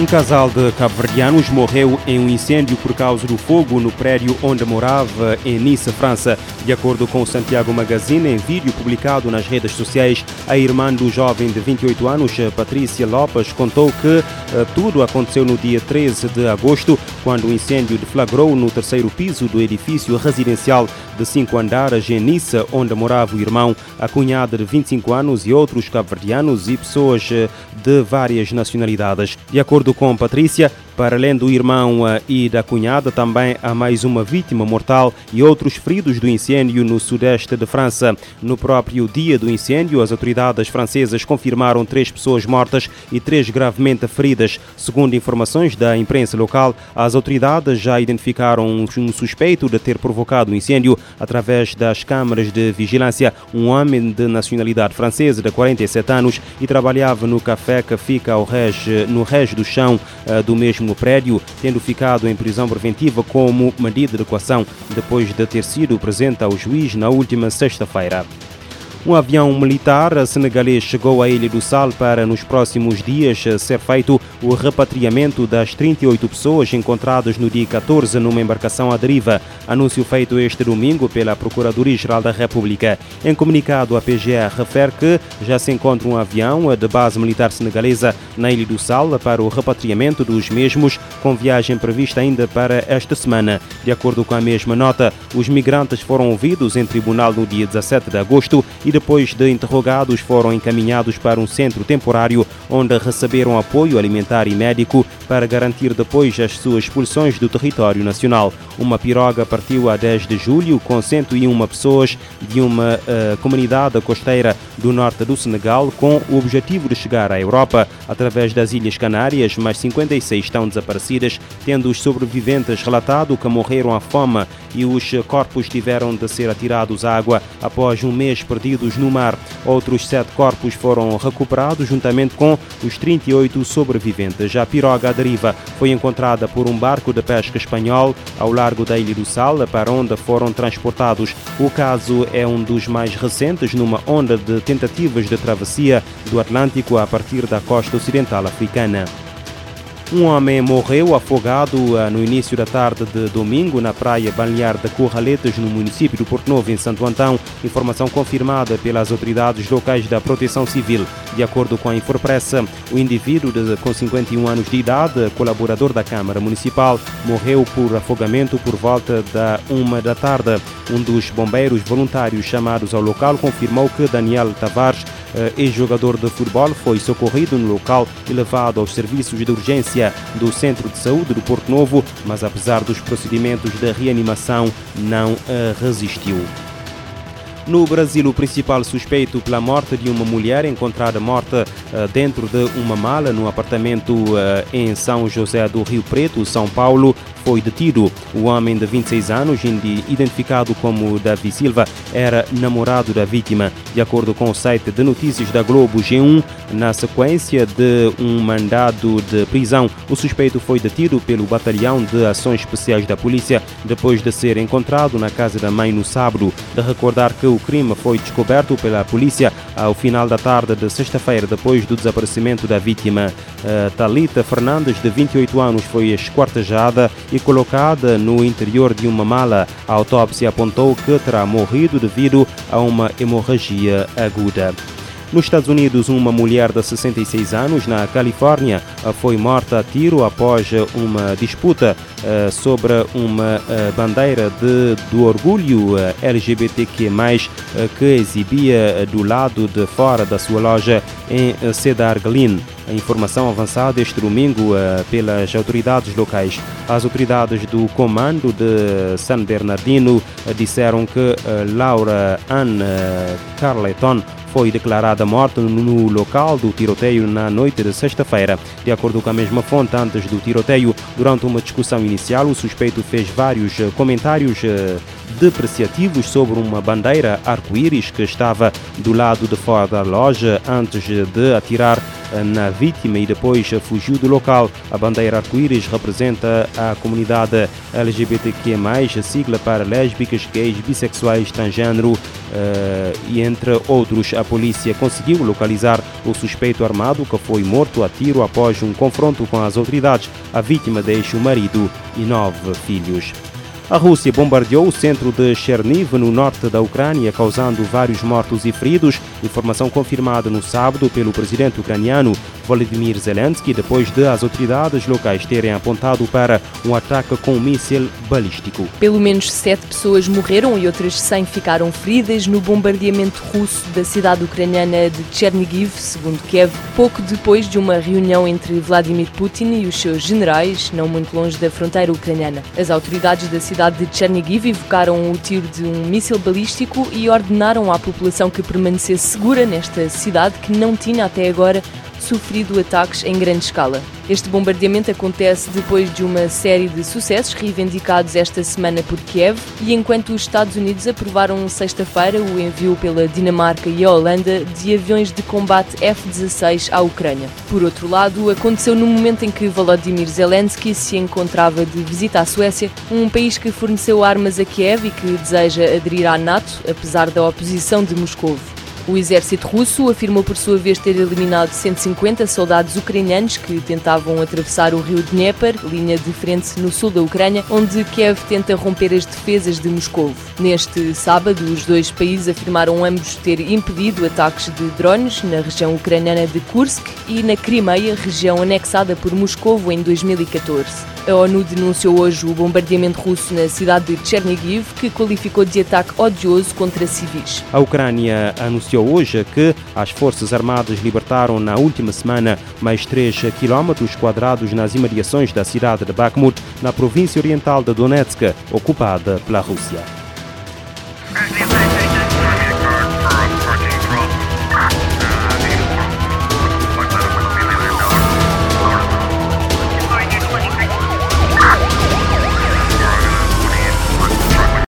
Um casal de cabo-verdianos morreu em um incêndio por causa do fogo no prédio onde morava em Nice, França. De acordo com o Santiago Magazine, em vídeo publicado nas redes sociais, a irmã do jovem de 28 anos, Patrícia Lopes, contou que uh, tudo aconteceu no dia 13 de agosto, quando o incêndio deflagrou no terceiro piso do edifício residencial de cinco andares em Nice, onde morava o irmão, a cunhada de 25 anos e outros cabo-verdianos e pessoas eh, de várias nacionalidades. De acordo com Patrícia, para além do irmão e da cunhada, também há mais uma vítima mortal e outros feridos do incêndio no sudeste de França. No próprio dia do incêndio, as autoridades francesas confirmaram três pessoas mortas e três gravemente feridas. Segundo informações da imprensa local, as autoridades já identificaram um suspeito de ter provocado o incêndio através das câmaras de vigilância. Um homem de nacionalidade francesa de 47 anos e trabalhava no café que fica ao rege, no rege do chão eh, do mesmo no prédio, tendo ficado em prisão preventiva como medida de equação depois de ter sido presente ao juiz na última sexta-feira. Um avião militar senegalês chegou à Ilha do Sal para, nos próximos dias, ser feito o repatriamento das 38 pessoas encontradas no dia 14 numa embarcação à deriva. Anúncio feito este domingo pela Procuradoria-Geral da República. Em comunicado, a PGR refere que já se encontra um avião de base militar senegalesa na Ilha do Sal para o repatriamento dos mesmos, com viagem prevista ainda para esta semana. De acordo com a mesma nota, os migrantes foram ouvidos em tribunal no dia 17 de agosto e e depois de interrogados foram encaminhados para um centro temporário onde receberam apoio alimentar e médico para garantir depois as suas expulsões do território nacional. Uma piroga partiu a 10 de julho com 101 pessoas de uma uh, comunidade costeira do norte do Senegal com o objetivo de chegar à Europa através das Ilhas Canárias, mas 56 estão desaparecidas, tendo os sobreviventes relatado que morreram à fome e os corpos tiveram de ser atirados à água após um mês perdidos no mar. Outros sete corpos foram recuperados juntamente com os 38 sobreviventes. A piroga à deriva foi encontrada por um barco de pesca espanhol ao largo da Ilha do Sal, para onde foram transportados. O caso é um dos mais recentes numa onda de tentativas de travessia do Atlântico a partir da costa ocidental africana. Um homem morreu afogado uh, no início da tarde de domingo na praia balnear de Corraletas, no município do Porto Novo, em Santo Antão. Informação confirmada pelas autoridades locais da Proteção Civil. De acordo com a Infopressa, o indivíduo de, com 51 anos de idade, colaborador da Câmara Municipal, morreu por afogamento por volta da uma da tarde. Um dos bombeiros voluntários chamados ao local confirmou que Daniel Tavares ex-jogador de futebol, foi socorrido no local e levado aos serviços de urgência do Centro de Saúde do Porto Novo, mas apesar dos procedimentos de reanimação, não eh, resistiu. No Brasil, o principal suspeito pela morte de uma mulher encontrada morta uh, dentro de uma mala no apartamento uh, em São José do Rio Preto, São Paulo, foi detido. O homem de 26 anos, identificado como Davi Silva, era namorado da vítima. De acordo com o site de notícias da Globo G1, na sequência de um mandado de prisão, o suspeito foi detido pelo Batalhão de Ações Especiais da Polícia depois de ser encontrado na casa da mãe no sábado. De recordar que o crime foi descoberto pela polícia ao final da tarde de sexta-feira, depois do desaparecimento da vítima. Talita Fernandes, de 28 anos, foi esquartejada e colocada no interior de uma mala. A autópsia apontou que terá morrido devido a uma hemorragia aguda. Nos Estados Unidos, uma mulher de 66 anos, na Califórnia, foi morta a tiro após uma disputa uh, sobre uma uh, bandeira de, do orgulho uh, LGBTQ+, que exibia do lado de fora da sua loja em Cedar Glen. A informação avançada este domingo pelas autoridades locais. As autoridades do comando de San Bernardino disseram que Laura Ann Carleton foi declarada morta no local do tiroteio na noite de sexta-feira. De acordo com a mesma fonte, antes do tiroteio, durante uma discussão inicial, o suspeito fez vários eh, comentários eh, depreciativos sobre uma bandeira arco-íris que estava do lado de fora da loja antes de atirar na vítima e depois fugiu do local. A bandeira arco-íris representa a comunidade LGBTQ+, sigla para lésbicas, gays, bissexuais, transgênero e entre outros. A polícia conseguiu localizar o suspeito armado que foi morto a tiro após um confronto com as autoridades. A vítima deixa o marido e nove filhos. A Rússia bombardeou o centro de Cherniv, no norte da Ucrânia, causando vários mortos e feridos. Informação confirmada no sábado pelo presidente ucraniano Volodymyr Zelensky, depois de as autoridades locais terem apontado para um ataque com um míssil balístico. Pelo menos sete pessoas morreram e outras cem ficaram feridas no bombardeamento russo da cidade ucraniana de Chernigiv, segundo Kiev, pouco depois de uma reunião entre Vladimir Putin e os seus generais, não muito longe da fronteira ucraniana. As autoridades da cidade cidade de Chernigiv evocaram o tiro de um míssil balístico e ordenaram à população que permanecesse segura nesta cidade que não tinha até agora sofrido ataques em grande escala. Este bombardeamento acontece depois de uma série de sucessos reivindicados esta semana por Kiev e enquanto os Estados Unidos aprovaram sexta-feira o envio pela Dinamarca e a Holanda de aviões de combate F-16 à Ucrânia. Por outro lado, aconteceu no momento em que Volodymyr Zelensky se encontrava de visita à Suécia, um país que forneceu armas a Kiev e que deseja aderir à NATO, apesar da oposição de Moscou. O exército russo afirmou por sua vez ter eliminado 150 soldados ucranianos que tentavam atravessar o rio Dnieper, linha de frente no sul da Ucrânia, onde Kiev tenta romper as defesas de Moscou. Neste sábado, os dois países afirmaram ambos ter impedido ataques de drones na região ucraniana de Kursk e na Crimeia, região anexada por Moscou em 2014. A ONU denunciou hoje o bombardeamento russo na cidade de Chernigiv, que qualificou de ataque odioso contra civis. A Ucrânia anunciou hoje que as Forças Armadas libertaram na última semana mais 3 quilómetros quadrados nas imediações da cidade de Bakhmut, na província oriental de Donetsk, ocupada pela Rússia.